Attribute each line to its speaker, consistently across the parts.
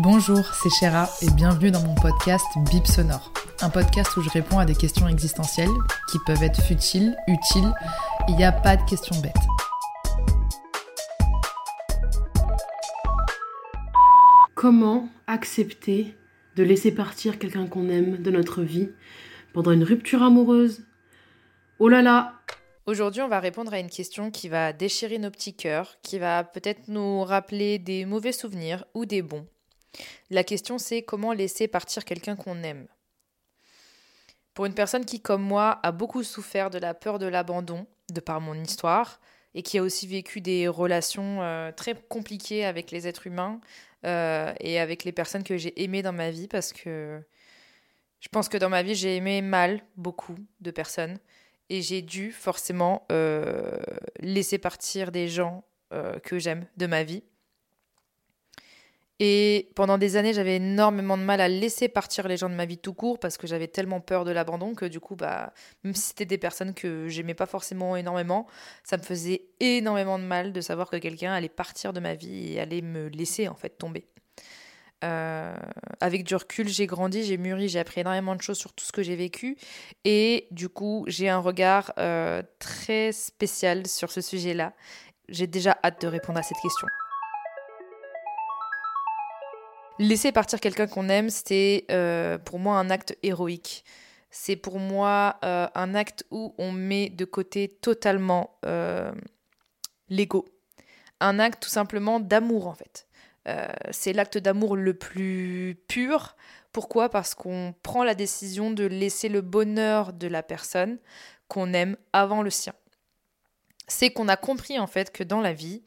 Speaker 1: Bonjour, c'est Chéra et bienvenue dans mon podcast Bip Sonore. Un podcast où je réponds à des questions existentielles qui peuvent être futiles, utiles. Il n'y a pas de questions bêtes.
Speaker 2: Comment accepter de laisser partir quelqu'un qu'on aime de notre vie pendant une rupture amoureuse? Oh là là
Speaker 1: Aujourd'hui, on va répondre à une question qui va déchirer nos petits cœurs, qui va peut-être nous rappeler des mauvais souvenirs ou des bons. La question c'est comment laisser partir quelqu'un qu'on aime. Pour une personne qui, comme moi, a beaucoup souffert de la peur de l'abandon, de par mon histoire, et qui a aussi vécu des relations euh, très compliquées avec les êtres humains euh, et avec les personnes que j'ai aimées dans ma vie, parce que je pense que dans ma vie, j'ai aimé mal beaucoup de personnes, et j'ai dû forcément euh, laisser partir des gens que j'aime de ma vie. Et pendant des années, j'avais énormément de mal à laisser partir les gens de ma vie tout court parce que j'avais tellement peur de l'abandon que du coup, bah, même si c'était des personnes que j'aimais pas forcément énormément, ça me faisait énormément de mal de savoir que quelqu'un allait partir de ma vie et allait me laisser en fait tomber. Euh, avec du recul, j'ai grandi, j'ai mûri, j'ai appris énormément de choses sur tout ce que j'ai vécu et du coup, j'ai un regard euh, très spécial sur ce sujet-là. J'ai déjà hâte de répondre à cette question. Laisser partir quelqu'un qu'on aime, c'est euh, pour moi un acte héroïque. C'est pour moi euh, un acte où on met de côté totalement euh, l'ego. Un acte tout simplement d'amour en fait. c'est l'acte d'amour le plus pur. Pourquoi? Parce qu'on prend la décision de laisser le bonheur de la personne qu'on aime avant le sien. C'est qu'on a compris en fait que dans la vie,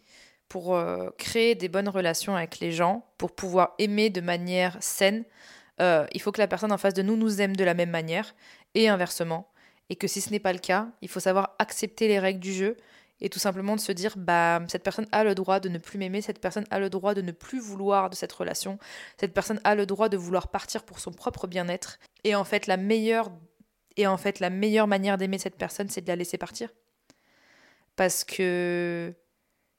Speaker 1: pour euh, créer des bonnes relations avec les gens, pour pouvoir aimer de manière saine, euh, il faut que la personne en face de nous nous aime de la même manière et inversement. Et que si ce n'est pas le cas, il faut savoir accepter les règles du jeu et tout simplement de se dire bah cette personne a le droit de ne plus m'aimer, cette personne a le droit de ne plus vouloir de cette relation, cette personne a le droit de vouloir partir pour son propre bien-être et en fait la meilleure et en fait la meilleure manière d'aimer cette personne c'est de la laisser partir. Parce que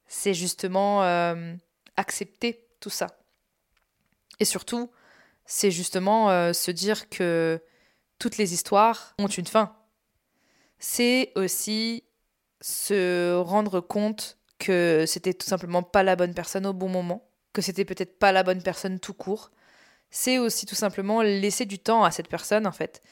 Speaker 1: c'est justement euh, accepter tout ça. Et surtout, c'est justement euh, se dire que toutes les histoires ont une fin. C'est aussi se rendre compte que c'était tout simplement pas la bonne personne au bon moment, que c'était peut-être pas la bonne personne tout court. C'est aussi tout simplement laisser du temps à cette personne, en fait,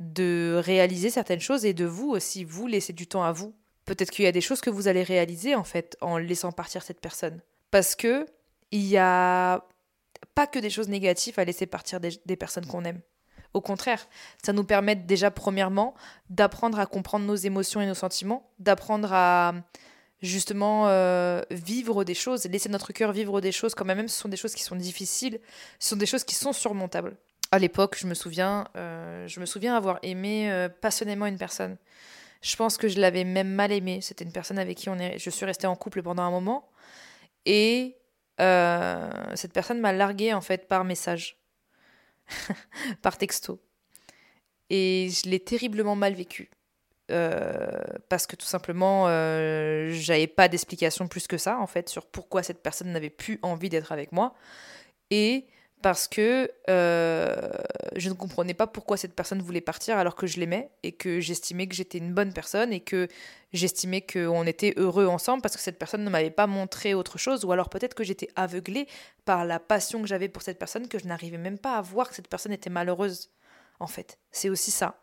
Speaker 1: de réaliser certaines choses et de vous aussi, vous laisser du temps à vous Peut-être qu'il y a des choses que vous allez réaliser en fait en laissant partir cette personne. Parce que il n'y a pas que des choses négatives à laisser partir des, personnes qu'on aime. Au contraire, ça nous permet déjà premièrement d'apprendre à comprendre nos émotions et nos sentiments, d'apprendre à justement euh, vivre des choses, laisser notre cœur vivre des choses quand même, ce sont des choses qui sont difficiles, ce sont des choses qui sont surmontables. À l'époque, je me souviens, euh, je me souviens avoir aimé euh, passionnément une personne. Je pense que je l'avais même mal aimé. C'était une personne avec qui on est... je suis restée en couple pendant un moment. Et euh, cette personne m'a largué en fait par message, par texto. Et je l'ai terriblement mal vécu. Euh, parce que tout simplement, euh, j'avais pas d'explication plus que ça en fait sur pourquoi cette personne n'avait plus envie d'être avec moi. Et parce que euh, je ne comprenais pas pourquoi cette personne voulait partir alors que je l'aimais et que j'estimais que j'étais une bonne personne et que j'estimais qu'on était heureux ensemble parce que cette personne ne m'avait pas montré autre chose ou alors peut-être que j'étais aveuglée par la passion que j'avais pour cette personne que je n'arrivais même pas à voir que cette personne était malheureuse en fait. C'est aussi ça.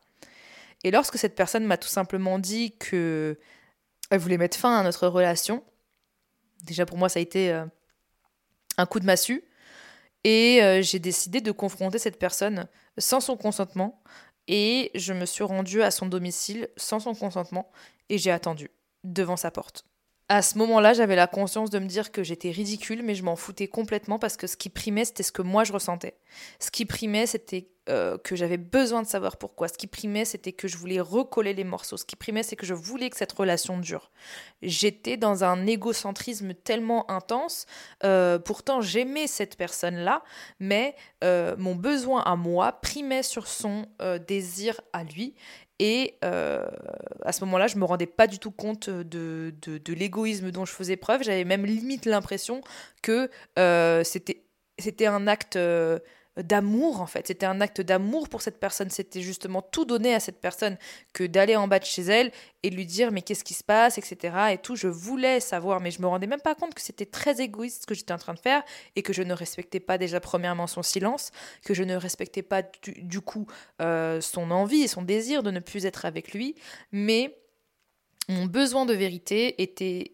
Speaker 1: Et lorsque cette personne m'a tout simplement dit que elle voulait mettre fin à notre relation, déjà pour moi ça a été euh, un coup de massue et euh, j'ai décidé de confronter cette personne sans son consentement Et je me suis rendue à son domicile sans son consentement et j'ai attendu devant sa porte. À ce moment-là, j'avais la conscience de me dire que j'étais ridicule, mais je m'en foutais complètement parce que ce qui primait, c'était ce que moi je ressentais. Ce qui primait, c'était euh, que j'avais besoin de savoir pourquoi. Ce qui primait, c'était que je voulais recoller les morceaux. Ce qui primait, c'est que je voulais que cette relation dure. J'étais dans un égocentrisme tellement intense. Euh, pourtant, j'aimais cette personne-là, mais euh, mon besoin à moi primait sur son désir à lui. Et à ce moment-là, je me rendais pas du tout compte de, l'égoïsme dont je faisais preuve. J'avais même limite l'impression que c'était, c'était un acte d'amour en fait. C'était un acte d'amour pour cette personne. C'était justement tout donner à cette personne que d'aller en bas de chez elle et lui dire mais qu'est-ce qui se passe, etc. Et tout. Je voulais savoir, mais je me rendais même pas compte que c'était très égoïste ce que j'étais en train de faire et que je ne respectais pas déjà premièrement son silence, que je ne respectais pas du, coup euh, son envie et son désir de ne plus être avec lui. Mais mon besoin de vérité était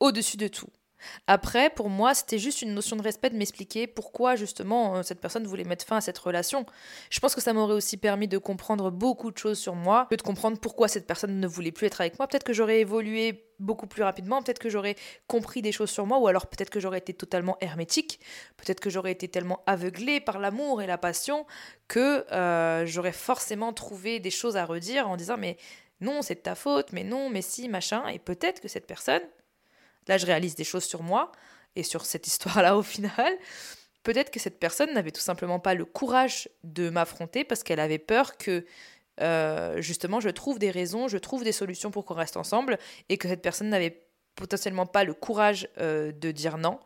Speaker 1: au-dessus de tout. Après, pour moi, c'était juste une notion de respect de m'expliquer pourquoi justement euh, cette personne voulait mettre fin à cette relation. Je pense que ça m'aurait aussi permis de comprendre beaucoup de choses sur moi, de comprendre pourquoi cette personne ne voulait plus être avec moi. Peut-être que j'aurais évolué beaucoup plus rapidement, peut-être que j'aurais compris des choses sur moi, ou alors peut-être que j'aurais été totalement hermétique, peut-être que j'aurais été tellement aveuglée par l'amour et la passion que euh, j'aurais forcément trouvé des choses à redire en disant mais non, c'est de ta faute, mais non, mais si, machin. Et peut-être que cette personne, Là, je réalise des choses sur moi et sur cette histoire-là au final. Peut-être que cette personne n'avait tout simplement pas le courage de m'affronter parce qu'elle avait peur que euh, justement je trouve des raisons, je trouve des solutions pour qu'on reste ensemble et que cette personne n'avait potentiellement pas le courage euh, de dire non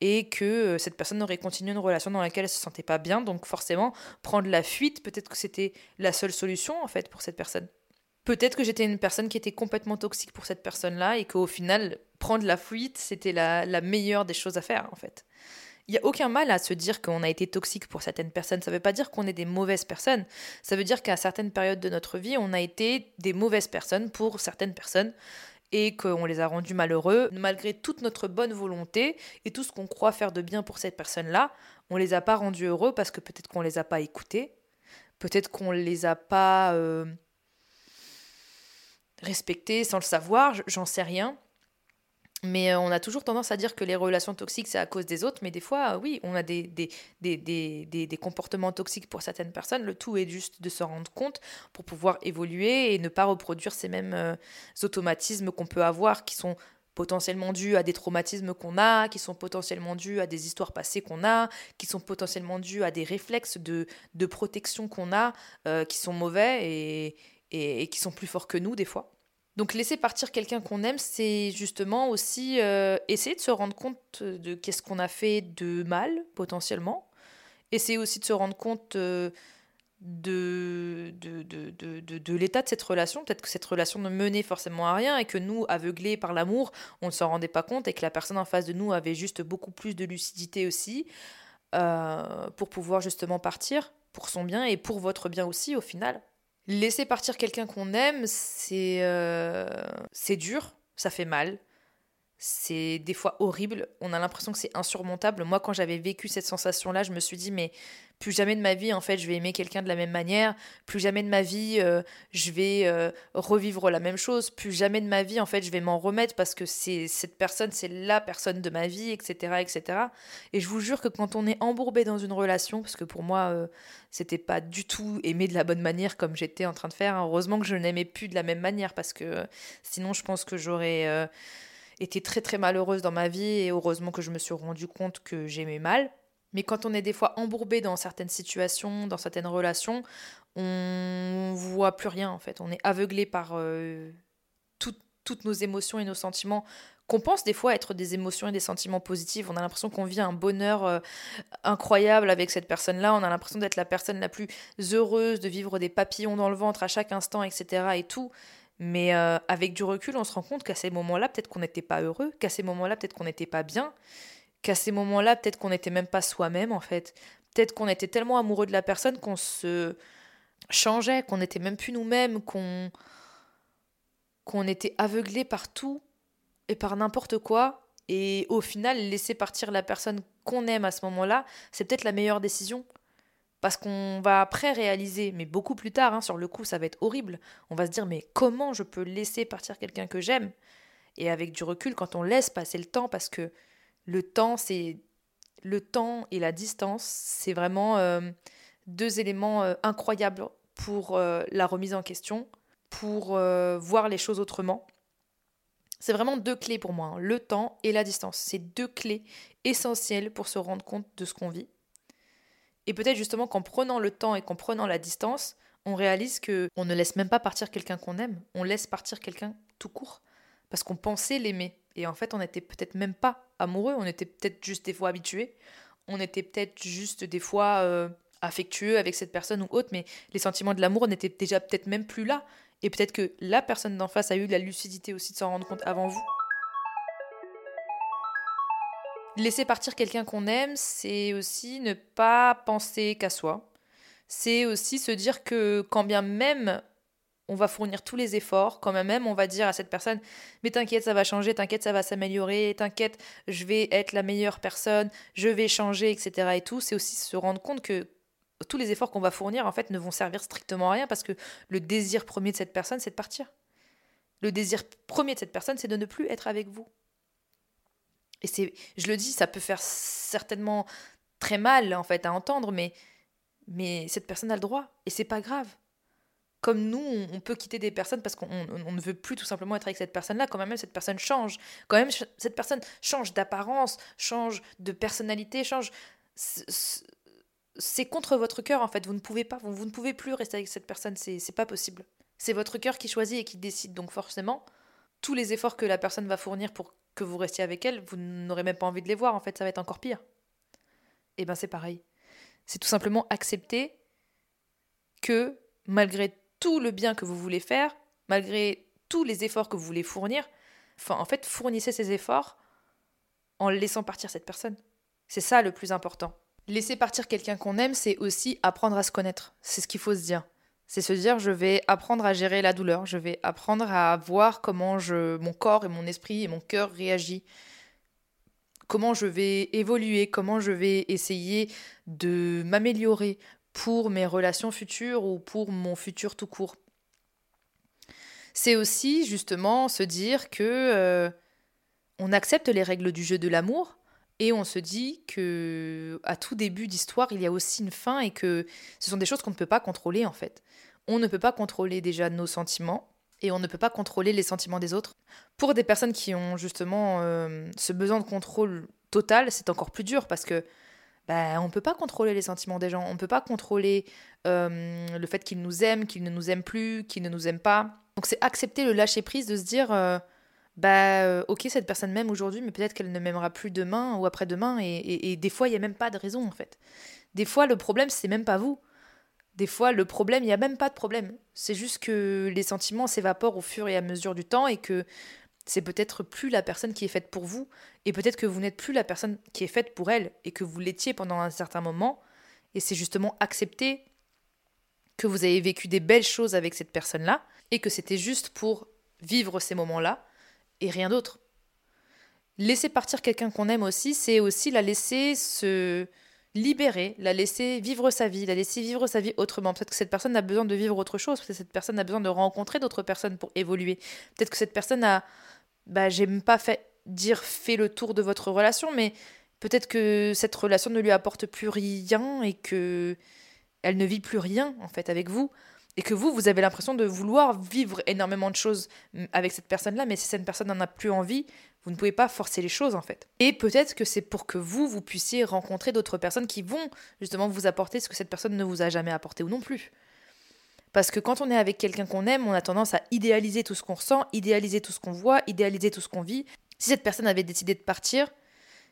Speaker 1: et que euh, cette personne aurait continué une relation dans laquelle elle se sentait pas bien donc forcément prendre la fuite peut-être que c'était la seule solution en fait pour cette personne peut-être que j'étais une personne qui était complètement toxique pour cette personne-là et qu'au final, prendre la fuite, c'était la, meilleure des choses à faire, en fait. Il n'y a aucun mal à se dire qu'on a été toxique pour certaines personnes. Ça ne veut pas dire qu'on est des mauvaises personnes. Ça veut dire qu'à certaines périodes de notre vie, on a été des mauvaises personnes pour certaines personnes et qu'on les a rendus malheureux. Malgré toute notre bonne volonté et tout ce qu'on croit faire de bien pour cette personne-là, on les a pas rendus heureux parce que peut-être qu'on les a pas écoutés, peut-être qu'on les a pas... Euh, respecter sans le savoir, j'en sais rien. Mais euh, on a toujours tendance à dire que les relations toxiques, c'est à cause des autres. Mais des fois, oui, on a des, des, des, des, des comportements toxiques pour certaines personnes. Le tout est juste de se rendre compte pour pouvoir évoluer et ne pas reproduire ces mêmes euh, automatismes qu'on peut avoir qui sont potentiellement dus à des traumatismes qu'on a, qui sont potentiellement dus à des histoires passées qu'on a, qui sont potentiellement dus à des réflexes de, de protection qu'on a, euh, qui sont mauvais et, et, qui sont plus forts que nous des fois. Donc laisser partir quelqu'un qu'on aime, c'est justement aussi euh, essayer de se rendre compte de qu'est-ce qu'on a fait de mal potentiellement. Essayer aussi de se rendre compte euh, de, de, de, de, de l'état de cette relation. Peut-être que cette relation ne menait forcément à rien et que nous, aveuglés par l'amour, on ne s'en rendait pas compte et que la personne en face de nous avait juste beaucoup plus de lucidité aussi euh, pour pouvoir justement partir pour son bien et pour votre bien aussi au final. Laisser partir quelqu'un qu'on aime, c'est euh, c'est dur, ça fait mal. C'est des fois horrible, on a l'impression que c'est insurmontable. Moi, quand j'avais vécu cette sensation-là, je me suis dit, mais plus jamais de ma vie, en fait, je vais aimer quelqu'un de la même manière. Plus jamais de ma vie, euh, je vais euh, revivre la même chose. Plus jamais de ma vie, en fait, je vais m'en remettre parce que c'est cette personne, c'est la personne de ma vie, etc., etc. Et je vous jure que quand on est embourbé dans une relation, parce que pour moi, euh, c'était pas du tout aimer de la bonne manière comme j'étais en train de faire. Heureusement que je n'aimais plus de la même manière parce que sinon, je pense que j'aurais été très très malheureuse dans ma vie et heureusement que je me suis rendu compte que j'aimais mal. Mais quand on est des fois embourbé dans certaines situations, dans certaines relations, on voit plus rien en fait. On est aveuglé par euh, toutes nos émotions et nos sentiments qu'on pense des fois être des émotions et des sentiments positifs. On a l'impression qu'on vit un bonheur euh, incroyable avec cette personne-là. On a l'impression d'être la personne la plus heureuse, de vivre des papillons dans le ventre à chaque instant, etc. et tout. Mais euh, avec du recul, on se rend compte qu'à ces moments-là, peut-être qu'on n'était pas heureux, qu'à ces moments-là, peut-être qu'on n'était pas bien, qu'à ces moments-là, peut-être qu'on n'était même pas soi-même en fait. Peut-être qu'on était tellement amoureux de la personne qu'on se changeait, qu'on n'était même plus nous-mêmes, qu'on qu'on était aveuglé par tout et par n'importe quoi. Et au final, laisser partir la personne qu'on aime à ce moment-là, c'est peut-être la meilleure décision. Parce qu'on va après réaliser, mais beaucoup plus tard, hein, sur le coup, ça va être horrible. On va se dire, mais comment je peux laisser partir quelqu'un que j'aime? Et avec du recul, quand on laisse passer le temps, parce que le temps, c'est le temps et la distance, c'est vraiment euh, deux éléments euh, incroyables pour euh, la remise en question, pour voir les choses autrement. C'est vraiment deux clés pour moi, hein, le temps et la distance. C'est deux clés essentielles pour se rendre compte de ce qu'on vit. Et peut-être justement qu'en prenant le temps et qu'en prenant la distance, on réalise que on ne laisse même pas partir quelqu'un qu'on aime, on laisse partir quelqu'un tout court parce qu'on pensait l'aimer et en fait on n'était peut-être même pas amoureux, on était peut-être juste des fois habitué, on était peut-être juste des fois euh, affectueux avec cette personne ou autre, mais les sentiments de l'amour n'étaient déjà peut-être même plus là et peut-être que la personne d'en face a eu la lucidité aussi de s'en rendre compte avant vous. Laisser partir quelqu'un qu'on aime, c'est aussi ne pas penser qu'à soi. C'est aussi se dire que quand bien même on va fournir tous les efforts, quand même on va dire à cette personne mais t'inquiète ça va changer, t'inquiète ça va s'améliorer, t'inquiète je vais être la meilleure personne, je vais changer, etc. et tout, c'est aussi se rendre compte que tous les efforts qu'on va fournir en fait ne vont servir strictement à rien parce que le désir premier de cette personne c'est de partir. Le désir premier de cette personne c'est de ne plus être avec vous. Et c'est, je le dis, ça peut faire certainement très mal en fait à entendre, mais, mais cette personne a le droit et c'est pas grave. Comme nous, on peut quitter des personnes parce qu'on ne veut plus tout simplement être avec cette personne-là, quand même cette personne change, quand même cette personne change d'apparence, change de personnalité, change. C'est contre votre cœur en fait. Vous ne pouvez pas, vous, ne pouvez plus rester avec cette personne. C'est, pas possible. C'est votre cœur qui choisit et qui décide. Donc forcément, tous les efforts que la personne va fournir pour que vous restiez avec elle, vous n'aurez même pas envie de les voir, en fait, ça va être encore pire. Et eh ben c'est pareil. C'est tout simplement accepter que malgré tout le bien que vous voulez faire, malgré tous les efforts que vous voulez fournir, enfin en fait fournissez ces efforts en laissant partir cette personne. C'est ça le plus important. Laisser partir quelqu'un qu'on aime, c'est aussi apprendre à se connaître. C'est ce qu'il faut se dire. C'est se dire, je vais apprendre à gérer la douleur, je vais apprendre à voir comment je, mon corps et mon esprit et mon cœur réagissent, comment je vais évoluer, comment je vais essayer de m'améliorer pour mes relations futures ou pour mon futur tout court. C'est aussi justement se dire que euh, on accepte les règles du jeu de l'amour et on se dit que à tout début d'histoire, il y a aussi une fin et que ce sont des choses qu'on ne peut pas contrôler en fait. On ne peut pas contrôler déjà nos sentiments et on ne peut pas contrôler les sentiments des autres. Pour des personnes qui ont justement euh, ce besoin de contrôle total, c'est encore plus dur parce que bah, on ne peut pas contrôler les sentiments des gens, on ne peut pas contrôler euh, le fait qu'ils nous aiment, qu'ils ne nous aiment plus, qu'ils ne nous aiment pas. Donc c'est accepter le lâcher prise de se dire euh, bah euh, ok cette personne m'aime aujourd'hui mais peut-être qu'elle ne m'aimera plus demain ou après-demain et, des fois il n'y a même pas de raison en fait. Des fois le problème c'est même pas vous. Des fois le problème il n'y a même pas de problème. C'est juste que les sentiments s'évaporent au fur et à mesure du temps et que c'est peut-être plus la personne qui est faite pour vous et peut-être que vous n'êtes plus la personne qui est faite pour elle et que vous l'étiez pendant un certain moment et c'est justement accepter que vous avez vécu des belles choses avec cette personne là et que c'était juste pour vivre ces moments là et rien d'autre. Laisser partir quelqu'un qu'on aime aussi, c'est aussi la laisser se libérer, la laisser vivre sa vie, la laisser vivre sa vie autrement. Peut-être que cette personne a besoin de vivre autre chose, peut-être que cette personne a besoin de rencontrer d'autres personnes pour évoluer. Peut-être que cette personne a, bah, j'aime pas dire fait le tour de votre relation, mais peut-être que cette relation ne lui apporte plus rien et que elle ne vit plus rien en fait avec vous et que vous, vous avez l'impression de vouloir vivre énormément de choses avec cette personne-là, mais si cette personne n'en a plus envie, vous ne pouvez pas forcer les choses en fait. Et peut-être que c'est pour que vous, vous puissiez rencontrer d'autres personnes qui vont justement vous apporter ce que cette personne ne vous a jamais apporté ou non plus. Parce que quand on est avec quelqu'un qu'on aime, on a tendance à idéaliser tout ce qu'on ressent, idéaliser tout ce qu'on voit, idéaliser tout ce qu'on vit. Si cette personne avait décidé de partir,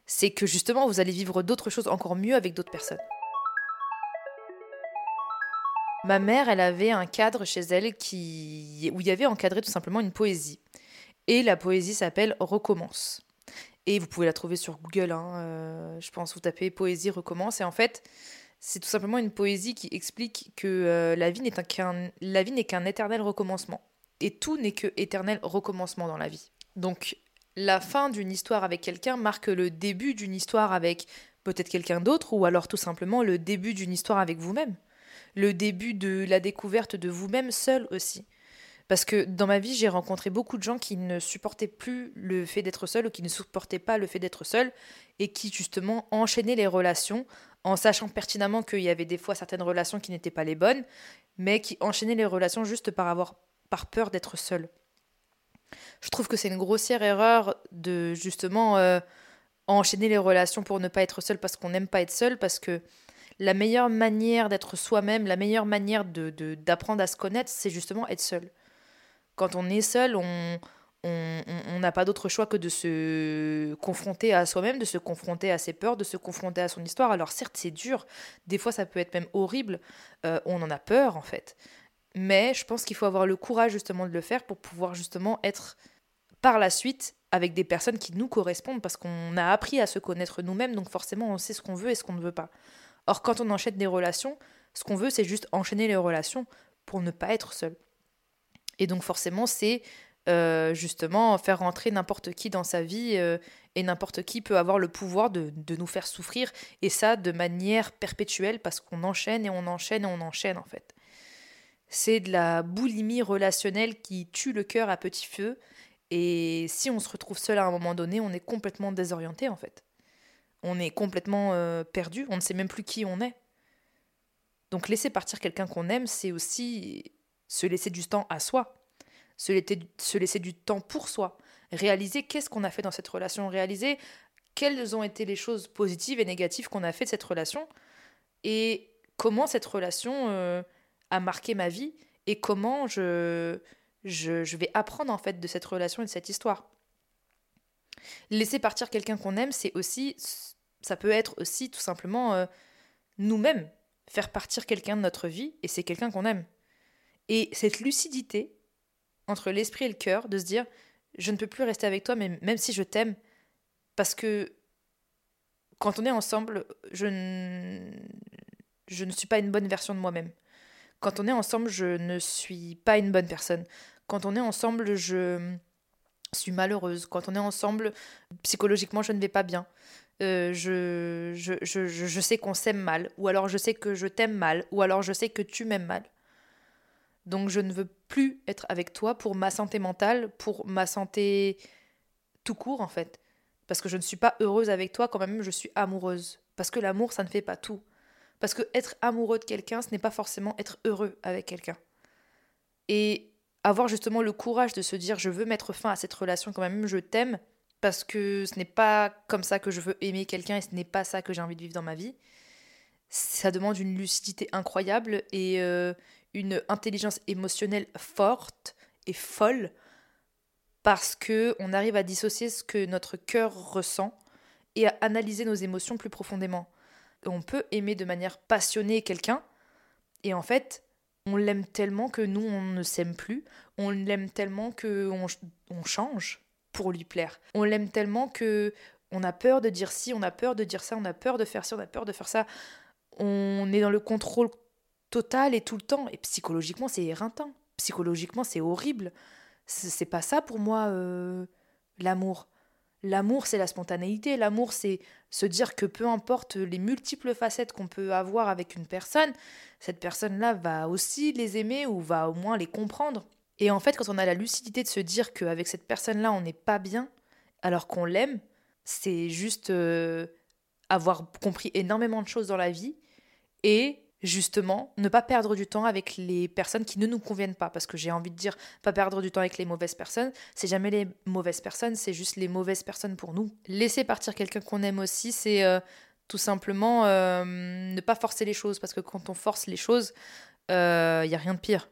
Speaker 1: c'est que justement vous allez vivre d'autres choses encore mieux avec d'autres personnes. Ma mère, elle avait un cadre chez elle où il y avait encadré tout simplement une poésie. Et la poésie s'appelle Recommence. Et vous pouvez la trouver sur Google, hein, euh, je pense, vous tapez Poésie Recommence. Et en fait, c'est tout simplement une poésie qui explique que euh, la vie n'est qu'un éternel recommencement. Et tout n'est que éternel recommencement dans la vie. Donc, la fin d'une histoire avec quelqu'un marque le début d'une histoire avec peut-être quelqu'un d'autre, ou alors tout simplement le début d'une histoire avec vous-même, le début de la découverte de vous-même seul aussi. Parce que dans ma vie, j'ai rencontré beaucoup de gens qui ne supportaient plus le fait d'être seul ou qui ne supportaient pas le fait d'être seul et qui justement enchaînaient les relations en sachant pertinemment qu'il y avait des fois certaines relations qui n'étaient pas les bonnes, mais qui enchaînaient les relations juste par avoir par peur d'être seul. Je trouve que c'est une grossière erreur de justement euh, enchaîner les relations pour ne pas être seul parce qu'on n'aime pas être seul, parce que la meilleure manière d'être soi-même, la meilleure manière de d'apprendre à se connaître, c'est justement être seul. Quand on est seul, on on n'a pas d'autre choix que de se confronter à soi-même, de se confronter à ses peurs, de se confronter à son histoire. Alors certes, c'est dur, des fois ça peut être même horrible, euh, on en a peur en fait. Mais je pense qu'il faut avoir le courage justement de le faire pour pouvoir justement être par la suite avec des personnes qui nous correspondent parce qu'on a appris à se connaître nous-mêmes, donc forcément on sait ce qu'on veut et ce qu'on ne veut pas. Or quand on enchaîne des relations, ce qu'on veut c'est juste enchaîner les relations pour ne pas être seul. Et donc forcément, c'est euh, justement faire rentrer n'importe qui dans sa vie euh, et n'importe qui peut avoir le pouvoir de, de, nous faire souffrir et ça de manière perpétuelle parce qu'on enchaîne et on enchaîne et on enchaîne en fait. C'est de la boulimie relationnelle qui tue le cœur à petit feu et si on se retrouve seul à un moment donné, on est complètement désorienté en fait. On est complètement euh, perdu, on ne sait même plus qui on est. Donc laisser partir quelqu'un qu'on aime, c'est aussi se laisser du temps à soi, se laisser, se laisser du temps pour soi, réaliser qu'est-ce qu'on a fait dans cette relation, réaliser quelles ont été les choses positives et négatives qu'on a fait de cette relation et comment cette relation euh, a marqué ma vie et comment je, je, vais apprendre en fait de cette relation et de cette histoire. Laisser partir quelqu'un qu'on aime, c'est aussi, ça peut être aussi tout simplement euh, nous-mêmes faire partir quelqu'un de notre vie et c'est quelqu'un qu'on aime. Et cette lucidité entre l'esprit et le cœur, de se dire, je ne peux plus rester avec toi, mais même si je t'aime, parce que quand on est ensemble, je ne, je ne suis pas une bonne version de moi-même. Quand on est ensemble, je ne suis pas une bonne personne. Quand on est ensemble, je suis malheureuse. Quand on est ensemble, psychologiquement, je ne vais pas bien. Euh, je, je, je, je sais qu'on s'aime mal, ou alors je sais que je t'aime mal, ou alors je sais que tu m'aimes mal. Donc je ne veux plus être avec toi pour ma santé mentale, pour ma santé tout court en fait. Parce que je ne suis pas heureuse avec toi quand même je suis amoureuse. Parce que l'amour, ça ne fait pas tout. Parce que être amoureux de quelqu'un, ce n'est pas forcément être heureux avec quelqu'un. Et avoir justement le courage de se dire je veux mettre fin à cette relation quand même, je t'aime, parce que ce n'est pas comme ça que je veux aimer quelqu'un et ce n'est pas ça que j'ai envie de vivre dans ma vie. Ça demande une lucidité incroyable et euh, une intelligence émotionnelle forte et folle parce que on arrive à dissocier ce que notre cœur ressent et à analyser nos émotions plus profondément. On peut aimer de manière passionnée quelqu'un et en fait, on l'aime tellement que nous on ne s'aime plus, on l'aime tellement que on, change pour lui plaire. On l'aime tellement que on a peur de dire ci, on a peur de dire ça, on a peur de faire ci, on a peur de faire ça. On est dans le contrôle total et tout le temps. Et psychologiquement, c'est éreintant. Psychologiquement, c'est horrible. C'est pas ça pour moi, euh, l'amour. L'amour, c'est la spontanéité. L'amour, c'est se dire que peu importe les multiples facettes qu'on peut avoir avec une personne, cette personne-là va aussi les aimer ou va au moins les comprendre. Et en fait, quand on a la lucidité de se dire qu'avec cette personne-là, on n'est pas bien, alors qu'on l'aime, c'est juste euh, avoir compris énormément de choses dans la vie et justement, ne pas perdre du temps avec les personnes qui ne nous conviennent pas. Parce que j'ai envie de dire, pas perdre du temps avec les mauvaises personnes. C'est jamais les mauvaises personnes, c'est juste les mauvaises personnes pour nous. Laisser partir quelqu'un qu'on aime aussi, c'est euh, tout simplement euh, ne pas forcer les choses. Parce que quand on force les choses, il euh, n'y a rien de pire.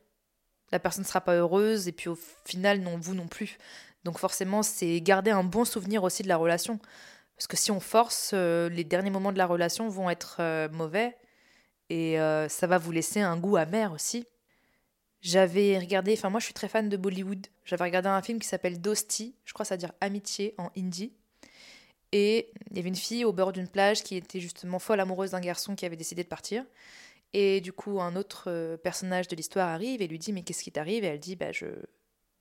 Speaker 1: La personne ne sera pas heureuse et puis au final, non, vous non plus. Donc forcément, c'est garder un bon souvenir aussi de la relation. Parce que si on force, les derniers moments de la relation vont être mauvais et euh, ça va vous laisser un goût amer aussi. J'avais regardé, enfin moi je suis très fan de Bollywood, j'avais regardé un film qui s'appelle Dosti, je crois ça veut dire amitié en hindi. Et il y avait une fille au bord d'une plage qui était justement folle amoureuse d'un garçon qui avait décidé de partir. Et du coup, un autre euh, personnage de l'histoire arrive et lui dit Mais qu'est-ce qui t'arrive? Et elle dit bah, je,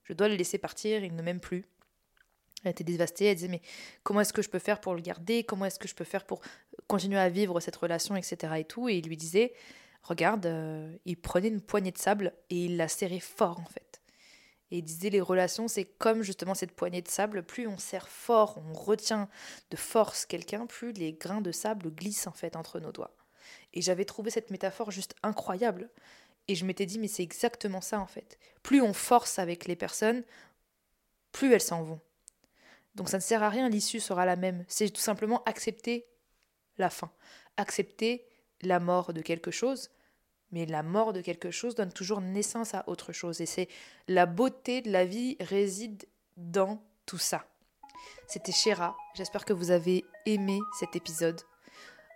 Speaker 1: je dois le laisser partir, il ne m'aime plus. Elle était dévastée, elle disait mais comment est-ce que je peux faire pour le garder? Comment est-ce que je peux faire pour continuer à vivre cette relation, etc. Et tout? Et il lui disait, regarde, euh, il prenait une poignée de sable et il la serrait fort en fait. Et il disait les relations, c'est comme justement cette poignée de sable, plus on serre fort, on retient de force quelqu'un, plus les grains de sable glissent en fait entre nos doigts. Et j'avais trouvé cette métaphore juste incroyable. Et je m'étais dit, mais c'est exactement ça en fait. Plus on force avec les personnes, plus elles s'en vont. Donc ça ne sert à rien, l'issue sera la même. C'est tout simplement accepter la fin, accepter la mort de quelque chose, mais la mort de quelque chose donne toujours naissance à autre chose. Et c'est la beauté de la vie réside dans tout ça. C'était Chéra, j'espère que vous avez aimé cet épisode.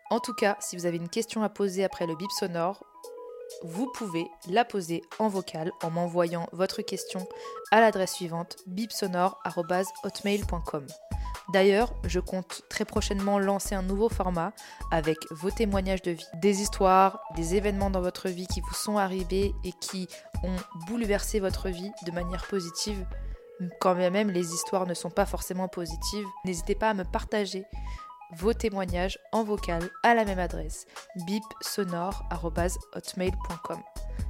Speaker 1: En tout cas, si vous avez une question à poser après le bip sonore, vous pouvez la poser en vocal en m'envoyant votre question à l'adresse suivante bipsonore.hotmail.com. D'ailleurs, je compte très prochainement lancer un nouveau format avec vos témoignages de vie, des histoires, des événements dans votre vie qui vous sont arrivés et qui ont bouleversé votre vie de manière positive. Quand même les histoires ne sont pas forcément positives, n'hésitez pas à me partager vos témoignages en vocal à la même adresse bipsonore.hotmail.com.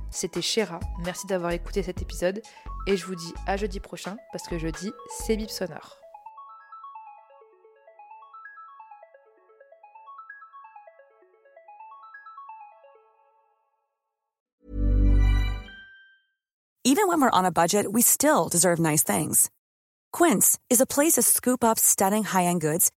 Speaker 1: C'était Chéra, merci d'avoir écouté cet épisode et je vous dis à jeudi prochain parce que jeudi c'est Bip Sonore.
Speaker 3: Even when we're on a budget, we still deserve nice things. Quince is a place to scoop up stunning high-end goods